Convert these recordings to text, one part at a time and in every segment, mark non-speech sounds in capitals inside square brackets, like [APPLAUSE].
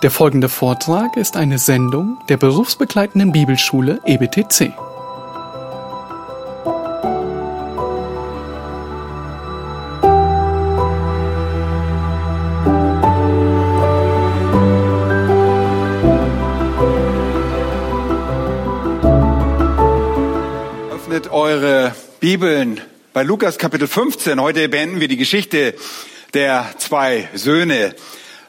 Der folgende Vortrag ist eine Sendung der berufsbegleitenden Bibelschule EBTC. Öffnet eure Bibeln bei Lukas Kapitel 15. Heute beenden wir die Geschichte der zwei Söhne,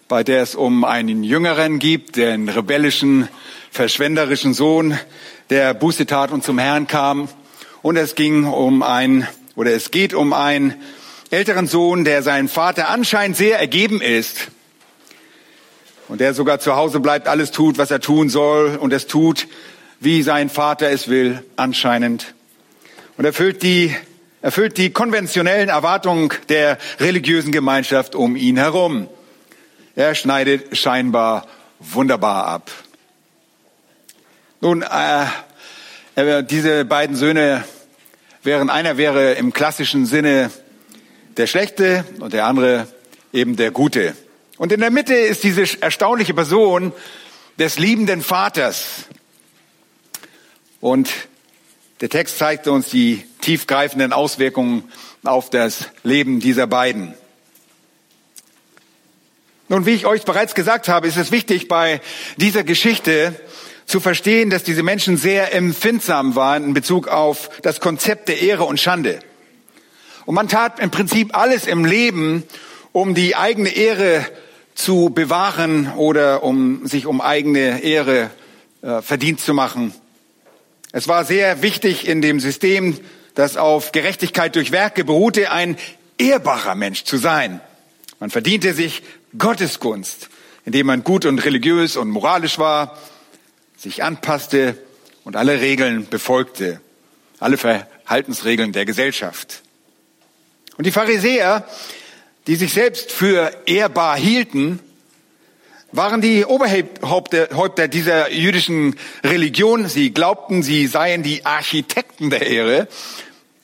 bei der es um einen Jüngeren gibt, den rebellischen, verschwenderischen Sohn, der Buße tat und zum Herrn kam. Und es ging um ein, oder es geht um einen älteren Sohn, der seinem Vater anscheinend sehr ergeben ist. Und der sogar zu Hause bleibt, alles tut, was er tun soll und es tut, wie sein Vater es will, anscheinend. Und erfüllt die, erfüllt die konventionellen Erwartungen der religiösen Gemeinschaft um ihn herum. Er schneidet scheinbar wunderbar ab. Nun, äh, diese beiden Söhne wären, einer wäre im klassischen Sinne der Schlechte und der andere eben der Gute. Und in der Mitte ist diese erstaunliche Person des liebenden Vaters. Und der Text zeigt uns die tiefgreifenden Auswirkungen auf das Leben dieser beiden. Nun, wie ich euch bereits gesagt habe, ist es wichtig bei dieser Geschichte zu verstehen, dass diese Menschen sehr empfindsam waren in Bezug auf das Konzept der Ehre und Schande. Und man tat im Prinzip alles im Leben, um die eigene Ehre zu bewahren oder um sich um eigene Ehre äh, verdient zu machen. Es war sehr wichtig in dem System, das auf Gerechtigkeit durch Werke beruhte, ein ehrbarer Mensch zu sein. Man verdiente sich Gottesgunst, indem man gut und religiös und moralisch war, sich anpasste und alle Regeln befolgte, alle Verhaltensregeln der Gesellschaft. Und die Pharisäer, die sich selbst für ehrbar hielten, waren die Oberhäupter dieser jüdischen Religion. Sie glaubten, sie seien die Architekten der Ehre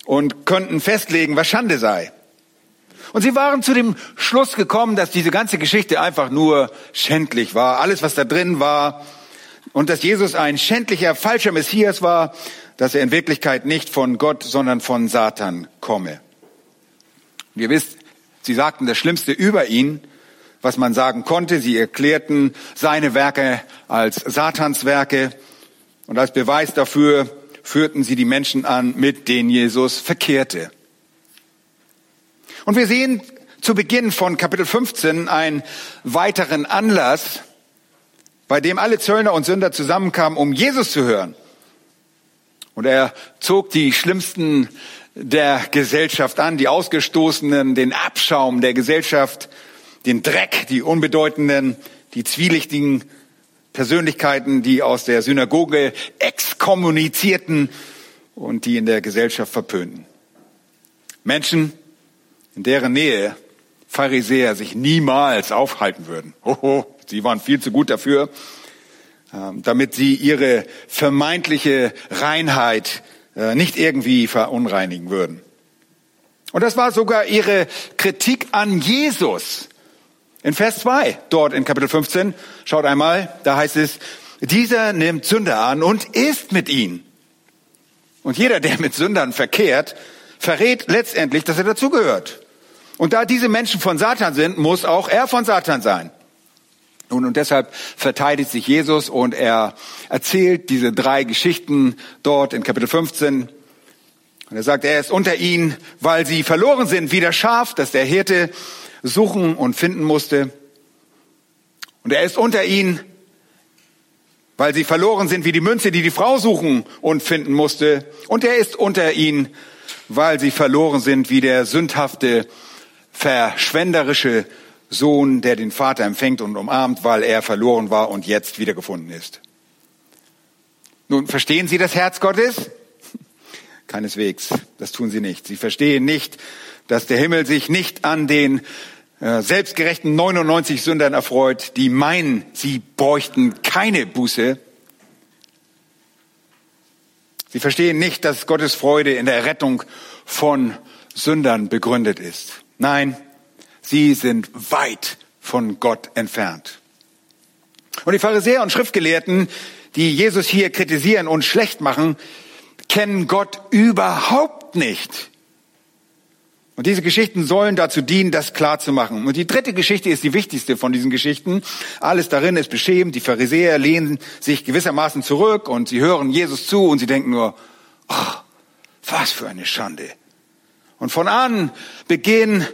und könnten festlegen, was Schande sei. Und sie waren zu dem Schluss gekommen, dass diese ganze Geschichte einfach nur schändlich war. Alles, was da drin war. Und dass Jesus ein schändlicher, falscher Messias war, dass er in Wirklichkeit nicht von Gott, sondern von Satan komme. Und ihr wisst, sie sagten das Schlimmste über ihn, was man sagen konnte. Sie erklärten seine Werke als Satans Werke. Und als Beweis dafür führten sie die Menschen an, mit denen Jesus verkehrte. Und wir sehen zu Beginn von Kapitel 15 einen weiteren Anlass, bei dem alle Zöllner und Sünder zusammenkamen, um Jesus zu hören. Und er zog die schlimmsten der Gesellschaft an, die Ausgestoßenen, den Abschaum der Gesellschaft, den Dreck, die Unbedeutenden, die zwielichtigen Persönlichkeiten, die aus der Synagoge exkommunizierten und die in der Gesellschaft verpönten. Menschen, in deren Nähe Pharisäer sich niemals aufhalten würden. Hoho, sie waren viel zu gut dafür, damit sie ihre vermeintliche Reinheit nicht irgendwie verunreinigen würden. Und das war sogar ihre Kritik an Jesus. In Vers 2, dort in Kapitel 15, schaut einmal, da heißt es, dieser nimmt Sünder an und isst mit ihnen. Und jeder, der mit Sündern verkehrt, verrät letztendlich, dass er dazugehört. Und da diese Menschen von Satan sind, muss auch er von Satan sein. Nun, und deshalb verteidigt sich Jesus und er erzählt diese drei Geschichten dort in Kapitel 15. Und er sagt, er ist unter ihnen, weil sie verloren sind, wie das Schaf, das der Hirte suchen und finden musste. Und er ist unter ihnen, weil sie verloren sind, wie die Münze, die die Frau suchen und finden musste. Und er ist unter ihnen, weil sie verloren sind, wie der sündhafte, verschwenderische Sohn, der den Vater empfängt und umarmt, weil er verloren war und jetzt wiedergefunden ist. Nun, verstehen Sie das Herz Gottes? [LAUGHS] Keineswegs, das tun Sie nicht. Sie verstehen nicht, dass der Himmel sich nicht an den äh, selbstgerechten 99 Sündern erfreut, die meinen, sie bräuchten keine Buße. Sie verstehen nicht, dass Gottes Freude in der Rettung von Sündern begründet ist. Nein, sie sind weit von Gott entfernt. Und die Pharisäer und Schriftgelehrten, die Jesus hier kritisieren und schlecht machen, kennen Gott überhaupt nicht. Und diese Geschichten sollen dazu dienen, das klar zu machen. Und die dritte Geschichte ist die wichtigste von diesen Geschichten. Alles darin ist beschämt. Die Pharisäer lehnen sich gewissermaßen zurück und sie hören Jesus zu und sie denken nur, oh, was für eine Schande. Und von an Beginn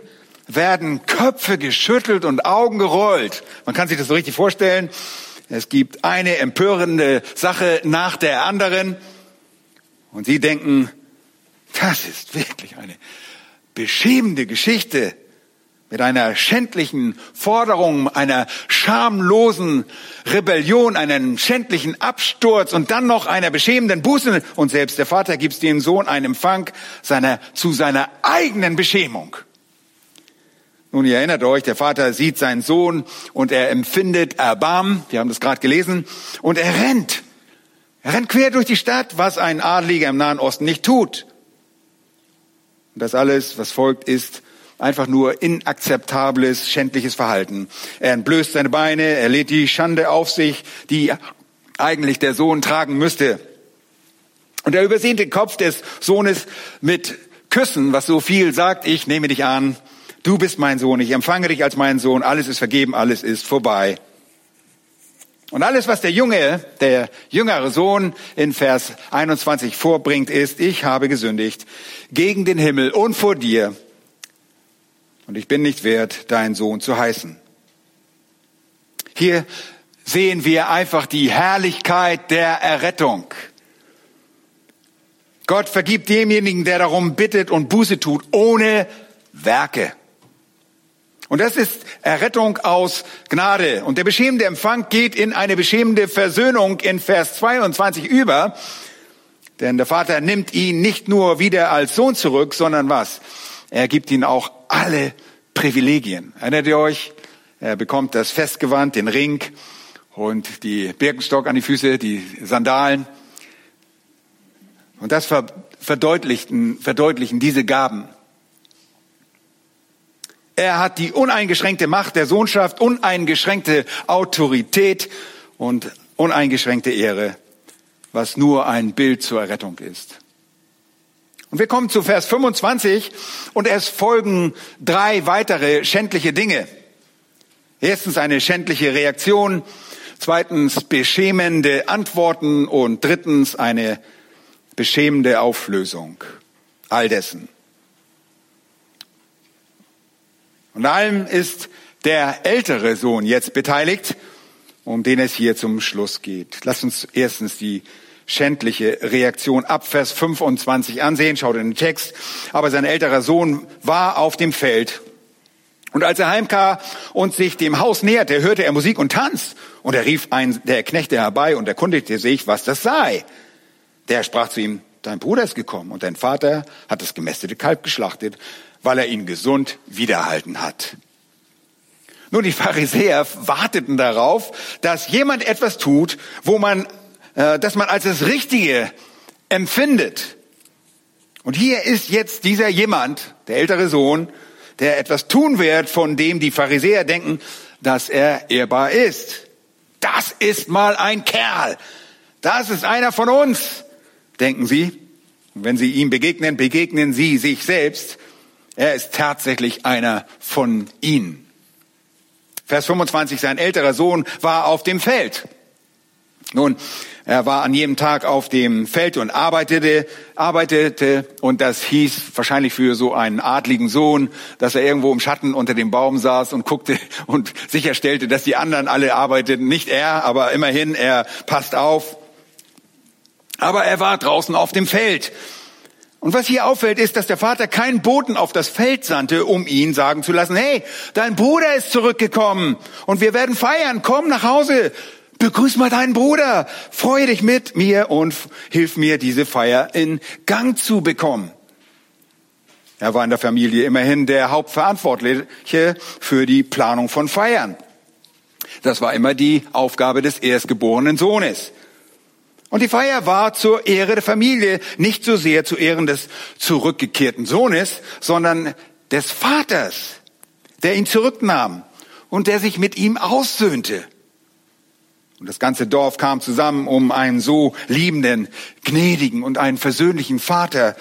werden Köpfe geschüttelt und Augen gerollt. Man kann sich das so richtig vorstellen. Es gibt eine empörende Sache nach der anderen. Und sie denken, das ist wirklich eine beschämende Geschichte mit einer schändlichen Forderung, einer schamlosen Rebellion, einem schändlichen Absturz und dann noch einer beschämenden Buße. Und selbst der Vater gibt dem Sohn einen Empfang seiner, zu seiner eigenen Beschämung. Nun, ihr erinnert euch, der Vater sieht seinen Sohn und er empfindet Erbarmen. Wir haben das gerade gelesen. Und er rennt. Er rennt quer durch die Stadt, was ein Adliger im Nahen Osten nicht tut. Und das alles, was folgt, ist einfach nur inakzeptables, schändliches Verhalten. Er entblößt seine Beine, er lädt die Schande auf sich, die eigentlich der Sohn tragen müsste. Und er übersieht den Kopf des Sohnes mit Küssen, was so viel sagt, ich nehme dich an, du bist mein Sohn, ich empfange dich als meinen Sohn, alles ist vergeben, alles ist vorbei. Und alles, was der Junge, der jüngere Sohn in Vers 21 vorbringt, ist, ich habe gesündigt gegen den Himmel und vor dir und ich bin nicht wert, dein Sohn zu heißen. Hier sehen wir einfach die Herrlichkeit der Errettung. Gott vergibt demjenigen, der darum bittet und Buße tut, ohne Werke. Und das ist Errettung aus Gnade. Und der beschämende Empfang geht in eine beschämende Versöhnung in Vers 22 über. Denn der Vater nimmt ihn nicht nur wieder als Sohn zurück, sondern was? Er gibt ihm auch alle Privilegien. Erinnert ihr euch? Er bekommt das Festgewand, den Ring und die Birkenstock an die Füße, die Sandalen. Und das verdeutlichen, verdeutlichen diese Gaben. Er hat die uneingeschränkte Macht der Sohnschaft, uneingeschränkte Autorität und uneingeschränkte Ehre, was nur ein Bild zur Errettung ist. Und wir kommen zu Vers 25 und es folgen drei weitere schändliche Dinge. Erstens eine schändliche Reaktion, zweitens beschämende Antworten und drittens eine beschämende Auflösung all dessen. Und allem ist der ältere Sohn jetzt beteiligt, um den es hier zum Schluss geht. Lass uns erstens die schändliche Reaktion ab Vers 25 ansehen. Schaut in den Text. Aber sein älterer Sohn war auf dem Feld. Und als er heimkam und sich dem Haus näherte, hörte er Musik und Tanz. Und er rief einen der Knechte herbei und erkundigte sich, was das sei. Der sprach zu ihm, dein Bruder ist gekommen und dein Vater hat das gemästete Kalb geschlachtet, weil er ihn gesund wiederhalten hat. Nun, die Pharisäer warteten darauf, dass jemand etwas tut, wo man, äh, dass man als das Richtige empfindet. Und hier ist jetzt dieser jemand, der ältere Sohn, der etwas tun wird, von dem die Pharisäer denken, dass er ehrbar ist. Das ist mal ein Kerl. Das ist einer von uns, denken sie. Und wenn sie ihm begegnen, begegnen sie sich selbst er ist tatsächlich einer von ihnen. Vers 25, sein älterer Sohn war auf dem Feld. Nun, er war an jedem Tag auf dem Feld und arbeitete, arbeitete und das hieß wahrscheinlich für so einen adligen Sohn, dass er irgendwo im Schatten unter dem Baum saß und guckte und sicherstellte, dass die anderen alle arbeiteten. Nicht er, aber immerhin, er passt auf. Aber er war draußen auf dem Feld und was hier auffällt, ist, dass der Vater keinen Boten auf das Feld sandte, um ihn sagen zu lassen, hey, dein Bruder ist zurückgekommen und wir werden feiern, komm nach Hause, begrüß mal deinen Bruder, freue dich mit mir und hilf mir, diese Feier in Gang zu bekommen. Er war in der Familie immerhin der Hauptverantwortliche für die Planung von Feiern. Das war immer die Aufgabe des erstgeborenen Sohnes. Und die Feier war zur Ehre der Familie, nicht so sehr zu Ehren des zurückgekehrten Sohnes, sondern des Vaters, der ihn zurücknahm und der sich mit ihm aussöhnte. Und das ganze Dorf kam zusammen, um einen so liebenden, gnädigen und einen versöhnlichen Vater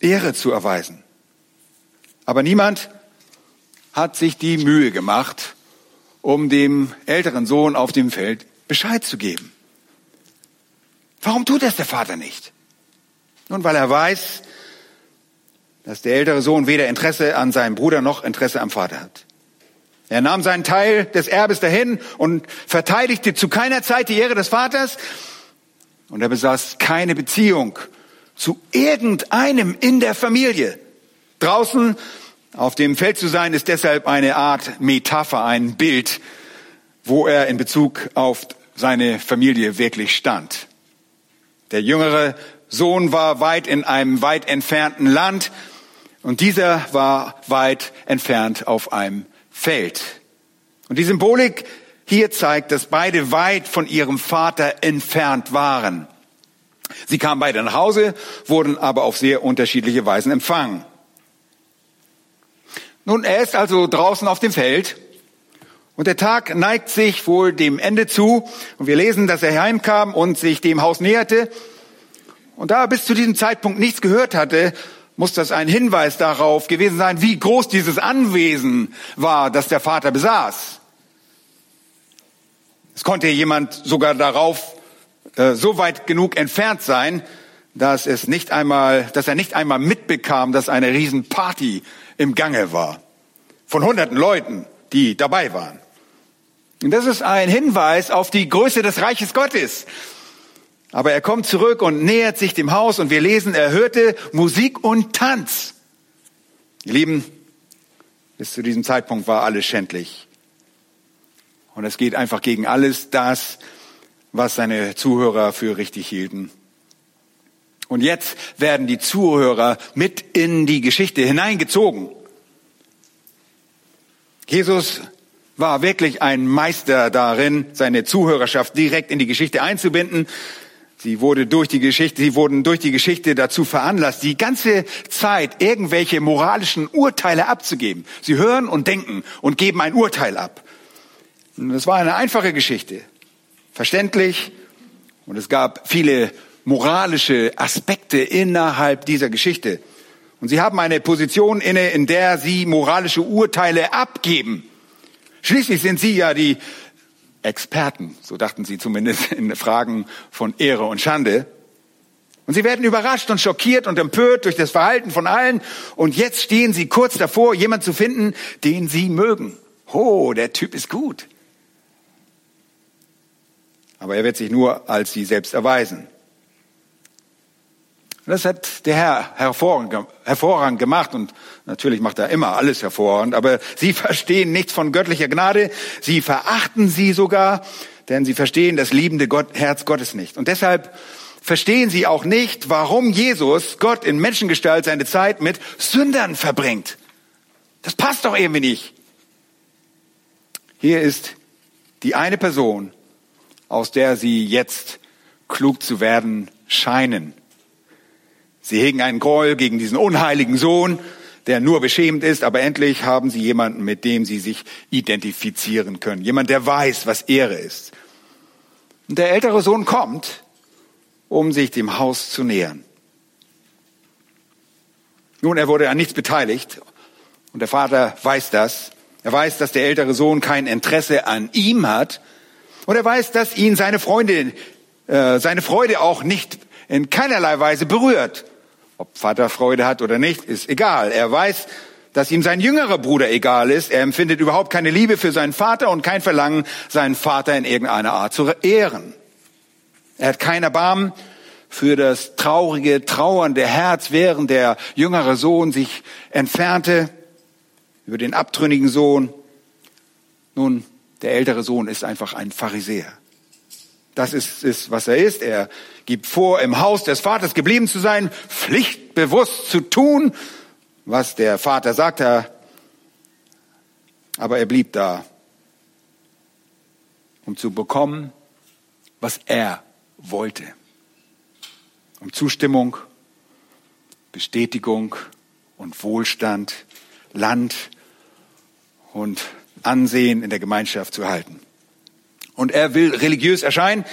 Ehre zu erweisen. Aber niemand hat sich die Mühe gemacht, um dem älteren Sohn auf dem Feld Bescheid zu geben. Warum tut das der Vater nicht? Nun, weil er weiß, dass der ältere Sohn weder Interesse an seinem Bruder noch Interesse am Vater hat. Er nahm seinen Teil des Erbes dahin und verteidigte zu keiner Zeit die Ehre des Vaters. Und er besaß keine Beziehung zu irgendeinem in der Familie. Draußen auf dem Feld zu sein ist deshalb eine Art Metapher, ein Bild, wo er in Bezug auf seine Familie wirklich stand. Der jüngere Sohn war weit in einem weit entfernten Land und dieser war weit entfernt auf einem fällt. Und die Symbolik hier zeigt, dass beide weit von ihrem Vater entfernt waren. Sie kamen beide nach Hause, wurden aber auf sehr unterschiedliche Weisen empfangen. Nun, er ist also draußen auf dem Feld und der Tag neigt sich wohl dem Ende zu und wir lesen, dass er heimkam und sich dem Haus näherte. Und da er bis zu diesem Zeitpunkt nichts gehört hatte, muss das ein Hinweis darauf gewesen sein, wie groß dieses Anwesen war, das der Vater besaß. Es konnte jemand sogar darauf äh, so weit genug entfernt sein, dass es nicht einmal, dass er nicht einmal mitbekam, dass eine Riesenparty im Gange war. Von hunderten Leuten, die dabei waren. Und das ist ein Hinweis auf die Größe des Reiches Gottes. Aber er kommt zurück und nähert sich dem Haus und wir lesen, er hörte Musik und Tanz. Ihr Lieben, bis zu diesem Zeitpunkt war alles schändlich. Und es geht einfach gegen alles das, was seine Zuhörer für richtig hielten. Und jetzt werden die Zuhörer mit in die Geschichte hineingezogen. Jesus war wirklich ein Meister darin, seine Zuhörerschaft direkt in die Geschichte einzubinden. Sie wurde durch die Geschichte, sie wurden durch die Geschichte dazu veranlasst, die ganze Zeit irgendwelche moralischen Urteile abzugeben. Sie hören und denken und geben ein Urteil ab. Und das war eine einfache Geschichte. Verständlich. Und es gab viele moralische Aspekte innerhalb dieser Geschichte. Und sie haben eine Position inne, in der sie moralische Urteile abgeben. Schließlich sind sie ja die Experten, so dachten sie zumindest in Fragen von Ehre und Schande. Und sie werden überrascht und schockiert und empört durch das Verhalten von allen. Und jetzt stehen sie kurz davor, jemand zu finden, den sie mögen. Oh, der Typ ist gut. Aber er wird sich nur als sie selbst erweisen. Das hat der Herr hervorragend gemacht und natürlich macht er immer alles hervorragend, aber sie [LAUGHS] verstehen nichts von göttlicher Gnade, sie verachten sie sogar, denn sie verstehen das liebende Gott, Herz Gottes nicht. Und deshalb verstehen sie auch nicht, warum Jesus, Gott in Menschengestalt, seine Zeit mit Sündern verbringt. Das passt doch irgendwie nicht. Hier ist die eine Person, aus der sie jetzt klug zu werden scheinen. Sie hegen einen Groll gegen diesen unheiligen Sohn, der nur beschämt ist, aber endlich haben sie jemanden, mit dem sie sich identifizieren können. Jemand, der weiß, was Ehre ist. Und der ältere Sohn kommt, um sich dem Haus zu nähern. Nun, er wurde an nichts beteiligt und der Vater weiß das. Er weiß, dass der ältere Sohn kein Interesse an ihm hat und er weiß, dass ihn seine Freunde, äh, seine Freude auch nicht in keinerlei Weise berührt. Ob Vater Freude hat oder nicht, ist egal. Er weiß, dass ihm sein jüngerer Bruder egal ist. Er empfindet überhaupt keine Liebe für seinen Vater und kein Verlangen, seinen Vater in irgendeiner Art zu ehren. Er hat kein Erbarmen für das traurige, trauernde Herz, während der jüngere Sohn sich entfernte über den abtrünnigen Sohn. Nun, der ältere Sohn ist einfach ein Pharisäer. Das ist, ist, was er ist. Er gibt vor, im Haus des Vaters geblieben zu sein, pflichtbewusst zu tun, was der Vater sagte. Aber er blieb da, um zu bekommen, was er wollte. Um Zustimmung, Bestätigung und Wohlstand, Land und Ansehen in der Gemeinschaft zu halten. Und er will religiös erscheinen.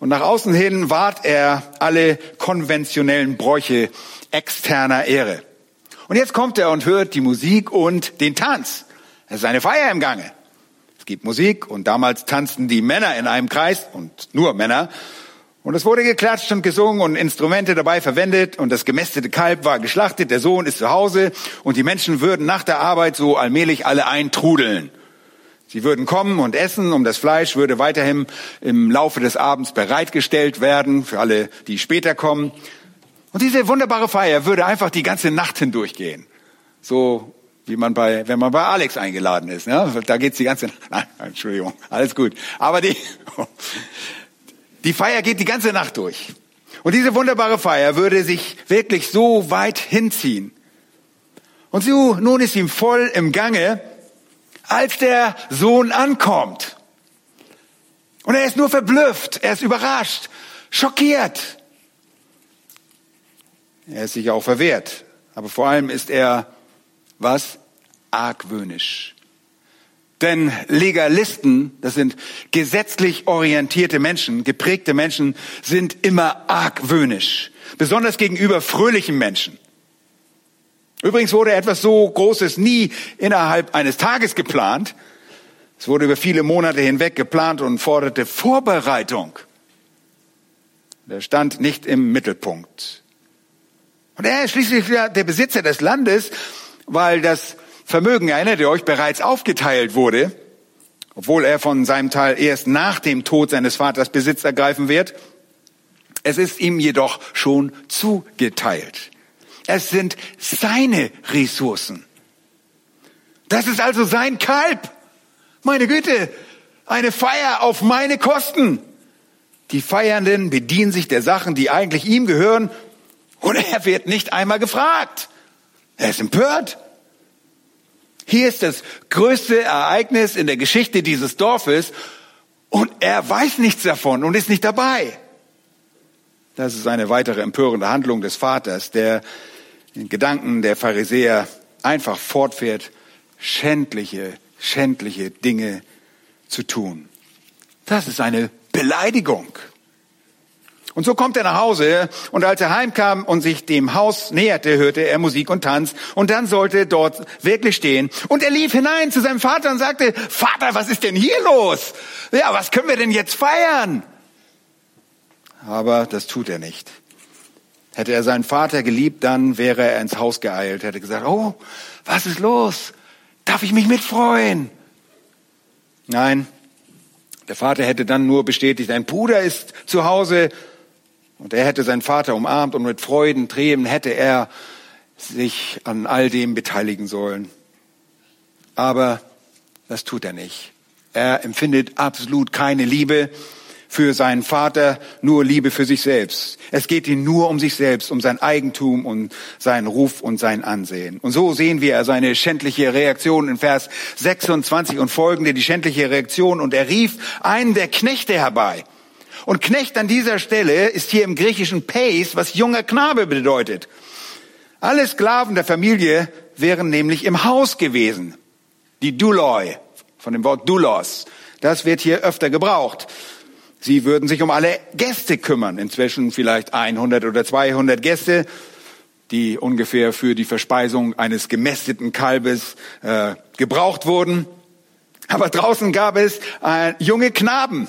Und nach außen hin wahrt er alle konventionellen Bräuche externer Ehre. Und jetzt kommt er und hört die Musik und den Tanz. Es ist eine Feier im Gange. Es gibt Musik und damals tanzten die Männer in einem Kreis und nur Männer. Und es wurde geklatscht und gesungen und Instrumente dabei verwendet und das gemästete Kalb war geschlachtet, der Sohn ist zu Hause und die Menschen würden nach der Arbeit so allmählich alle eintrudeln. Sie würden kommen und essen, um das Fleisch würde weiterhin im Laufe des Abends bereitgestellt werden für alle, die später kommen. Und diese wunderbare Feier würde einfach die ganze Nacht hindurchgehen. So wie man bei, wenn man bei Alex eingeladen ist. Ne? Da geht's die ganze, [LAUGHS] nein, Entschuldigung, alles gut. Aber die, [LAUGHS] die Feier geht die ganze Nacht durch. Und diese wunderbare Feier würde sich wirklich so weit hinziehen. Und so, nun ist ihm voll im Gange, als der Sohn ankommt. Und er ist nur verblüfft, er ist überrascht, schockiert. Er ist sich auch verwehrt. Aber vor allem ist er, was? Argwöhnisch. Denn Legalisten, das sind gesetzlich orientierte Menschen, geprägte Menschen, sind immer argwöhnisch. Besonders gegenüber fröhlichen Menschen. Übrigens wurde etwas so Großes nie innerhalb eines Tages geplant. Es wurde über viele Monate hinweg geplant und forderte Vorbereitung. Der stand nicht im Mittelpunkt. Und er ist schließlich der Besitzer des Landes, weil das Vermögen, erinnert ihr euch, bereits aufgeteilt wurde, obwohl er von seinem Teil erst nach dem Tod seines Vaters Besitz ergreifen wird. Es ist ihm jedoch schon zugeteilt. Es sind seine Ressourcen. Das ist also sein Kalb. Meine Güte, eine Feier auf meine Kosten. Die Feiernden bedienen sich der Sachen, die eigentlich ihm gehören, und er wird nicht einmal gefragt. Er ist empört. Hier ist das größte Ereignis in der Geschichte dieses Dorfes und er weiß nichts davon und ist nicht dabei. Das ist eine weitere empörende Handlung des Vaters, der den Gedanken der Pharisäer einfach fortfährt, schändliche, schändliche Dinge zu tun. Das ist eine Beleidigung. Und so kommt er nach Hause und als er heimkam und sich dem Haus näherte, hörte er Musik und Tanz und dann sollte er dort wirklich stehen. Und er lief hinein zu seinem Vater und sagte, Vater, was ist denn hier los? Ja, was können wir denn jetzt feiern? Aber das tut er nicht. Hätte er seinen Vater geliebt, dann wäre er ins Haus geeilt, hätte gesagt, oh, was ist los? Darf ich mich mitfreuen? Nein, der Vater hätte dann nur bestätigt, dein Bruder ist zu Hause und er hätte seinen Vater umarmt und mit Freuden, Tränen hätte er sich an all dem beteiligen sollen. Aber das tut er nicht. Er empfindet absolut keine Liebe für seinen Vater, nur Liebe für sich selbst. Es geht ihm nur um sich selbst, um sein Eigentum und seinen Ruf und sein Ansehen. Und so sehen wir seine schändliche Reaktion in Vers 26 und folgende, die schändliche Reaktion. Und er rief einen der Knechte herbei. Und Knecht an dieser Stelle ist hier im griechischen Pace, was junger Knabe bedeutet. Alle Sklaven der Familie wären nämlich im Haus gewesen. Die Duloi, von dem Wort Doulos. Das wird hier öfter gebraucht. Sie würden sich um alle Gäste kümmern. Inzwischen vielleicht 100 oder 200 Gäste, die ungefähr für die Verspeisung eines gemästeten Kalbes äh, gebraucht wurden. Aber draußen gab es äh, junge Knaben,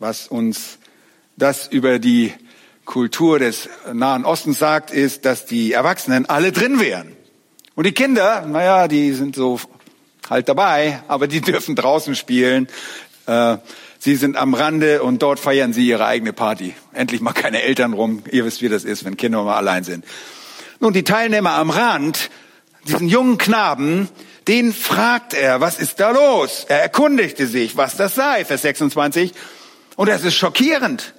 was uns das über die Kultur des Nahen Ostens sagt, ist, dass die Erwachsenen alle drin wären. Und die Kinder, naja, die sind so halt dabei, aber die [LAUGHS] dürfen draußen spielen. Äh, Sie sind am Rande und dort feiern sie ihre eigene Party. Endlich mal keine Eltern rum. Ihr wisst, wie das ist, wenn Kinder mal allein sind. Nun, die Teilnehmer am Rand, diesen jungen Knaben, den fragt er, was ist da los? Er erkundigte sich, was das sei, Vers 26. Und es ist schockierend.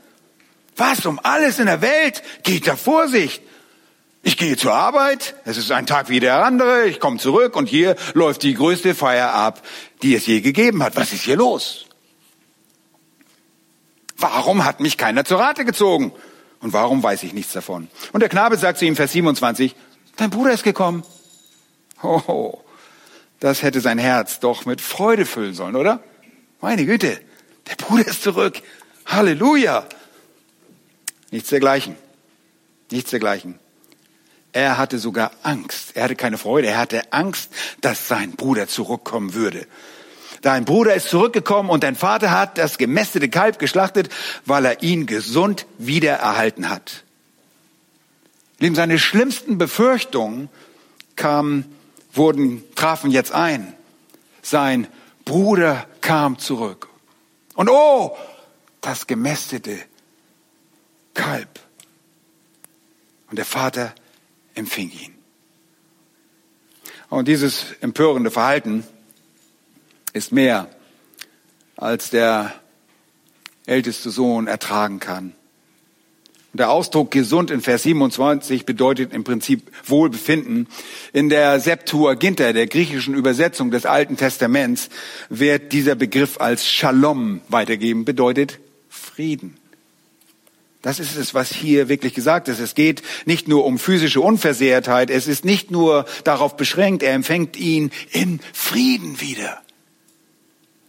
Was um alles in der Welt geht da Vorsicht? Ich gehe zur Arbeit, es ist ein Tag wie der andere, ich komme zurück und hier läuft die größte Feier ab, die es je gegeben hat. Was ist hier los? Warum hat mich keiner zur Rate gezogen? Und warum weiß ich nichts davon? Und der Knabe sagt zu ihm, Vers 27, dein Bruder ist gekommen. Oh, das hätte sein Herz doch mit Freude füllen sollen, oder? Meine Güte, der Bruder ist zurück. Halleluja. Nichts dergleichen. Nichts dergleichen. Er hatte sogar Angst. Er hatte keine Freude. Er hatte Angst, dass sein Bruder zurückkommen würde. Dein Bruder ist zurückgekommen und dein Vater hat das gemästete Kalb geschlachtet, weil er ihn gesund wiedererhalten hat. Lieben, seine schlimmsten Befürchtungen kamen, wurden, trafen jetzt ein. Sein Bruder kam zurück. Und oh, das gemästete Kalb. Und der Vater empfing ihn. Und dieses empörende Verhalten ist mehr, als der älteste Sohn ertragen kann. Und der Ausdruck gesund in Vers 27 bedeutet im Prinzip Wohlbefinden. In der Septuaginta, der griechischen Übersetzung des Alten Testaments, wird dieser Begriff als Shalom weitergeben, bedeutet Frieden. Das ist es, was hier wirklich gesagt ist. Es geht nicht nur um physische Unversehrtheit, es ist nicht nur darauf beschränkt, er empfängt ihn in Frieden wieder.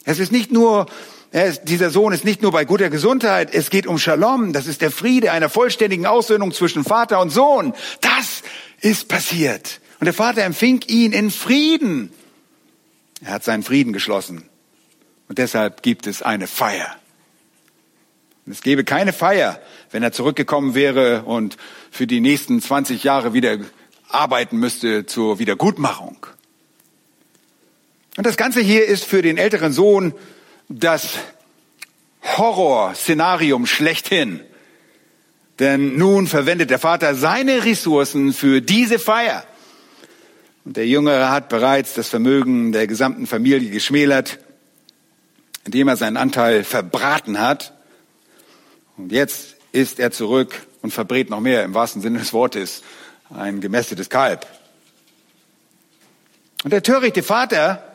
Es ist nicht nur, ist, dieser Sohn ist nicht nur bei guter Gesundheit, es geht um Shalom, das ist der Friede einer vollständigen Aussöhnung zwischen Vater und Sohn. Das ist passiert. Und der Vater empfing ihn in Frieden. Er hat seinen Frieden geschlossen. Und deshalb gibt es eine Feier. Und es gäbe keine Feier, wenn er zurückgekommen wäre und für die nächsten 20 Jahre wieder arbeiten müsste zur Wiedergutmachung. Und das Ganze hier ist für den älteren Sohn das Horrorszenarium schlechthin. Denn nun verwendet der Vater seine Ressourcen für diese Feier. Und der Jüngere hat bereits das Vermögen der gesamten Familie geschmälert, indem er seinen Anteil verbraten hat. Und jetzt ist er zurück und verbrät noch mehr im wahrsten Sinne des Wortes ein gemästetes Kalb. Und der törichte Vater,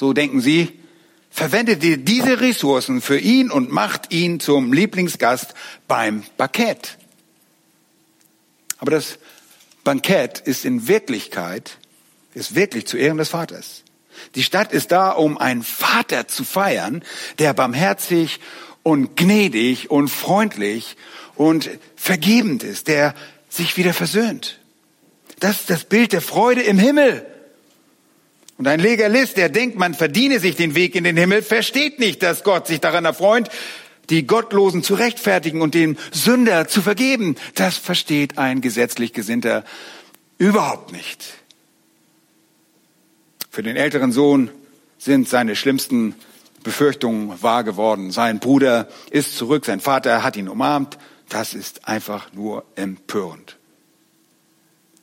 so denken sie, verwendete diese Ressourcen für ihn und macht ihn zum Lieblingsgast beim Bankett. Aber das Bankett ist in Wirklichkeit, ist wirklich zu Ehren des Vaters. Die Stadt ist da, um einen Vater zu feiern, der barmherzig und gnädig und freundlich und vergebend ist, der sich wieder versöhnt. Das ist das Bild der Freude im Himmel. Und ein Legalist, der denkt, man verdiene sich den Weg in den Himmel, versteht nicht, dass Gott sich daran erfreut, die Gottlosen zu rechtfertigen und den Sünder zu vergeben. Das versteht ein gesetzlich Gesinnter überhaupt nicht. Für den älteren Sohn sind seine schlimmsten Befürchtungen wahr geworden. Sein Bruder ist zurück, sein Vater hat ihn umarmt, das ist einfach nur empörend.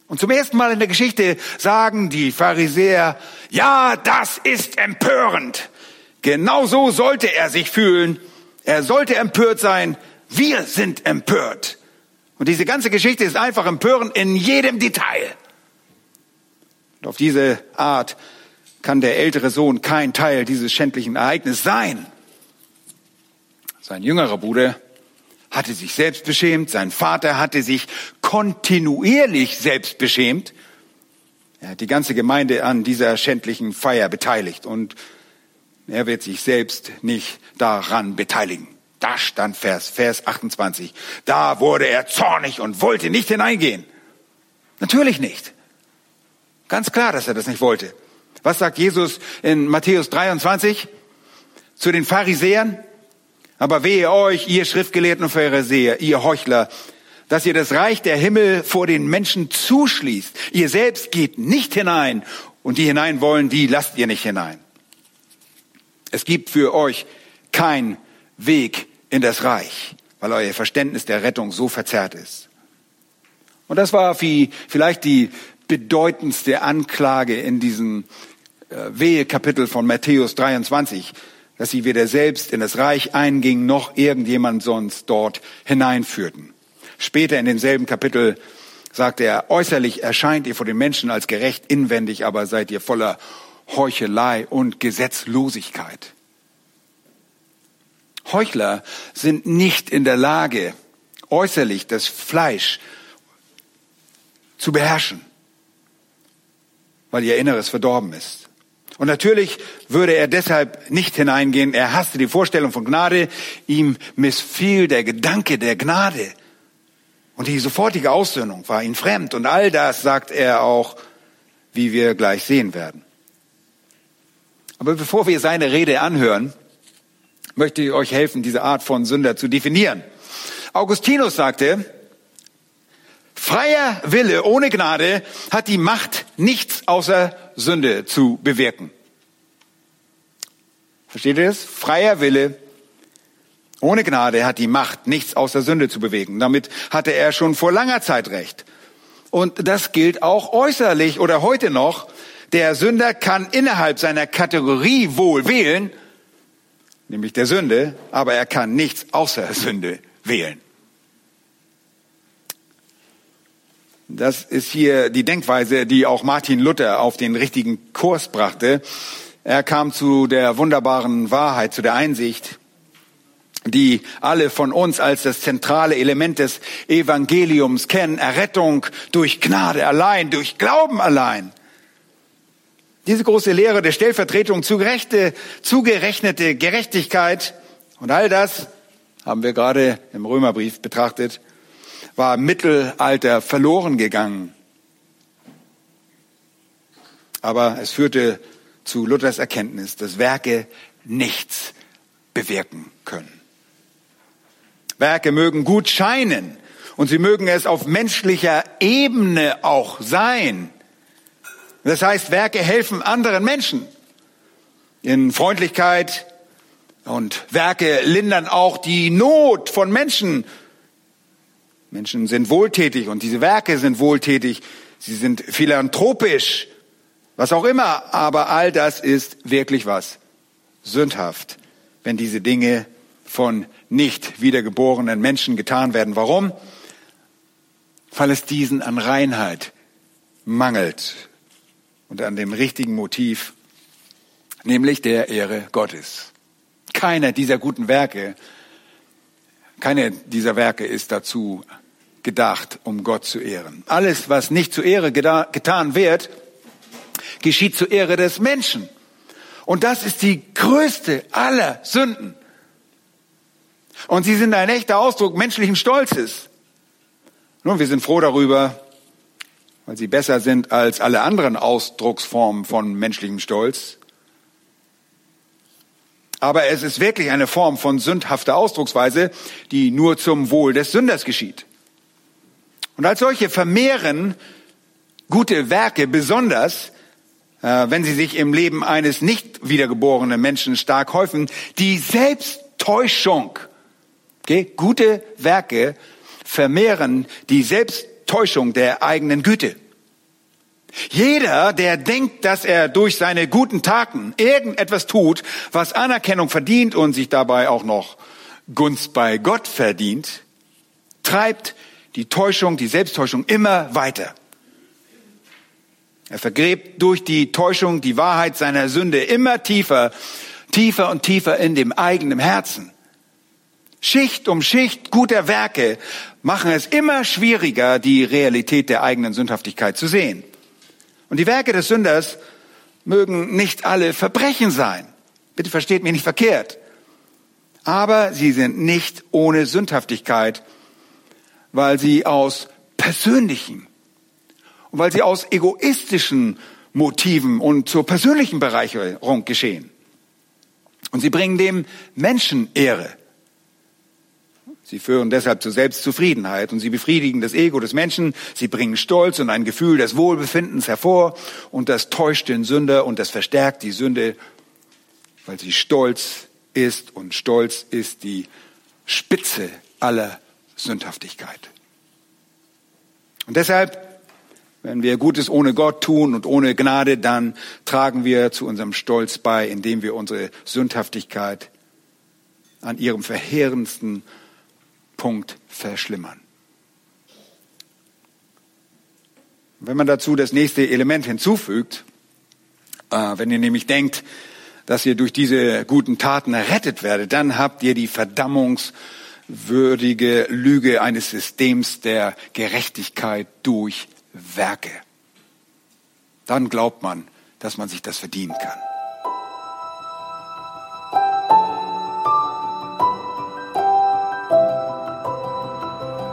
Und zum ersten Mal in der Geschichte sagen die Pharisäer, ja, das ist empörend. Genau so sollte er sich fühlen. Er sollte empört sein. Wir sind empört. Und diese ganze Geschichte ist einfach empörend in jedem Detail. Und auf diese Art kann der ältere Sohn kein Teil dieses schändlichen Ereignisses sein. Sein jüngerer Bruder hatte sich selbst beschämt, sein Vater hatte sich kontinuierlich selbst beschämt. Er hat die ganze Gemeinde an dieser schändlichen Feier beteiligt und er wird sich selbst nicht daran beteiligen. Da stand Vers, Vers 28. Da wurde er zornig und wollte nicht hineingehen. Natürlich nicht. Ganz klar, dass er das nicht wollte. Was sagt Jesus in Matthäus 23 zu den Pharisäern? Aber wehe euch, ihr Schriftgelehrten und Pharisäer, ihr Heuchler, dass ihr das Reich der Himmel vor den Menschen zuschließt. Ihr selbst geht nicht hinein und die hinein wollen, die lasst ihr nicht hinein. Es gibt für euch kein Weg in das Reich, weil euer Verständnis der Rettung so verzerrt ist. Und das war wie vielleicht die bedeutendste Anklage in diesem äh, Wehe-Kapitel von Matthäus 23 dass sie weder selbst in das Reich eingingen, noch irgendjemand sonst dort hineinführten. Später in demselben Kapitel sagt er, äußerlich erscheint ihr vor den Menschen als gerecht, inwendig aber seid ihr voller Heuchelei und Gesetzlosigkeit. Heuchler sind nicht in der Lage, äußerlich das Fleisch zu beherrschen, weil ihr Inneres verdorben ist. Und natürlich würde er deshalb nicht hineingehen. Er hasste die Vorstellung von Gnade. Ihm missfiel der Gedanke der Gnade. Und die sofortige Aussöhnung war ihm fremd. Und all das sagt er auch, wie wir gleich sehen werden. Aber bevor wir seine Rede anhören, möchte ich euch helfen, diese Art von Sünder zu definieren. Augustinus sagte, freier Wille ohne Gnade hat die Macht, nichts außer Sünde zu bewirken. Versteht ihr das? Freier Wille ohne Gnade hat die Macht, nichts außer Sünde zu bewegen. Damit hatte er schon vor langer Zeit recht. Und das gilt auch äußerlich oder heute noch. Der Sünder kann innerhalb seiner Kategorie wohl wählen, nämlich der Sünde, aber er kann nichts außer Sünde wählen. Das ist hier die Denkweise, die auch Martin Luther auf den richtigen Kurs brachte. Er kam zu der wunderbaren Wahrheit, zu der Einsicht, die alle von uns als das zentrale Element des Evangeliums kennen. Errettung durch Gnade allein, durch Glauben allein. Diese große Lehre der Stellvertretung zugerechte, zugerechnete Gerechtigkeit und all das haben wir gerade im Römerbrief betrachtet, war im Mittelalter verloren gegangen. Aber es führte zu Luthers Erkenntnis, dass Werke nichts bewirken können. Werke mögen gut scheinen und sie mögen es auf menschlicher Ebene auch sein. Das heißt, Werke helfen anderen Menschen in Freundlichkeit und Werke lindern auch die Not von Menschen. Menschen sind wohltätig und diese Werke sind wohltätig. Sie sind philanthropisch, was auch immer. Aber all das ist wirklich was? Sündhaft, wenn diese Dinge von nicht wiedergeborenen Menschen getan werden. Warum? Weil es diesen an Reinheit mangelt und an dem richtigen Motiv, nämlich der Ehre Gottes. Keiner dieser guten Werke, keine dieser Werke ist dazu gedacht, um Gott zu ehren. Alles, was nicht zur Ehre getan wird, geschieht zur Ehre des Menschen. Und das ist die größte aller Sünden. Und sie sind ein echter Ausdruck menschlichen Stolzes. Nun, wir sind froh darüber, weil sie besser sind als alle anderen Ausdrucksformen von menschlichem Stolz. Aber es ist wirklich eine Form von sündhafter Ausdrucksweise, die nur zum Wohl des Sünders geschieht. Und als solche vermehren gute Werke besonders, äh, wenn sie sich im Leben eines nicht wiedergeborenen Menschen stark häufen, die Selbsttäuschung. Okay? Gute Werke vermehren die Selbsttäuschung Täuschung der eigenen Güte. Jeder, der denkt, dass er durch seine guten Taten irgendetwas tut, was Anerkennung verdient und sich dabei auch noch Gunst bei Gott verdient, treibt die Täuschung, die Selbsttäuschung immer weiter. Er vergräbt durch die Täuschung die Wahrheit seiner Sünde immer tiefer, tiefer und tiefer in dem eigenen Herzen. Schicht um Schicht guter Werke machen es immer schwieriger, die Realität der eigenen Sündhaftigkeit zu sehen. Und die Werke des Sünders mögen nicht alle Verbrechen sein. Bitte versteht mich nicht verkehrt. Aber sie sind nicht ohne Sündhaftigkeit, weil sie aus persönlichen und weil sie aus egoistischen Motiven und zur persönlichen Bereicherung geschehen. Und sie bringen dem Menschen Ehre. Sie führen deshalb zur Selbstzufriedenheit und sie befriedigen das Ego des Menschen. Sie bringen Stolz und ein Gefühl des Wohlbefindens hervor und das täuscht den Sünder und das verstärkt die Sünde, weil sie stolz ist und Stolz ist die Spitze aller Sündhaftigkeit. Und deshalb, wenn wir Gutes ohne Gott tun und ohne Gnade, dann tragen wir zu unserem Stolz bei, indem wir unsere Sündhaftigkeit an ihrem verheerendsten Punkt verschlimmern. Wenn man dazu das nächste Element hinzufügt, äh, wenn ihr nämlich denkt, dass ihr durch diese guten Taten errettet werdet, dann habt ihr die verdammungswürdige Lüge eines Systems der Gerechtigkeit durch Werke. Dann glaubt man, dass man sich das verdienen kann.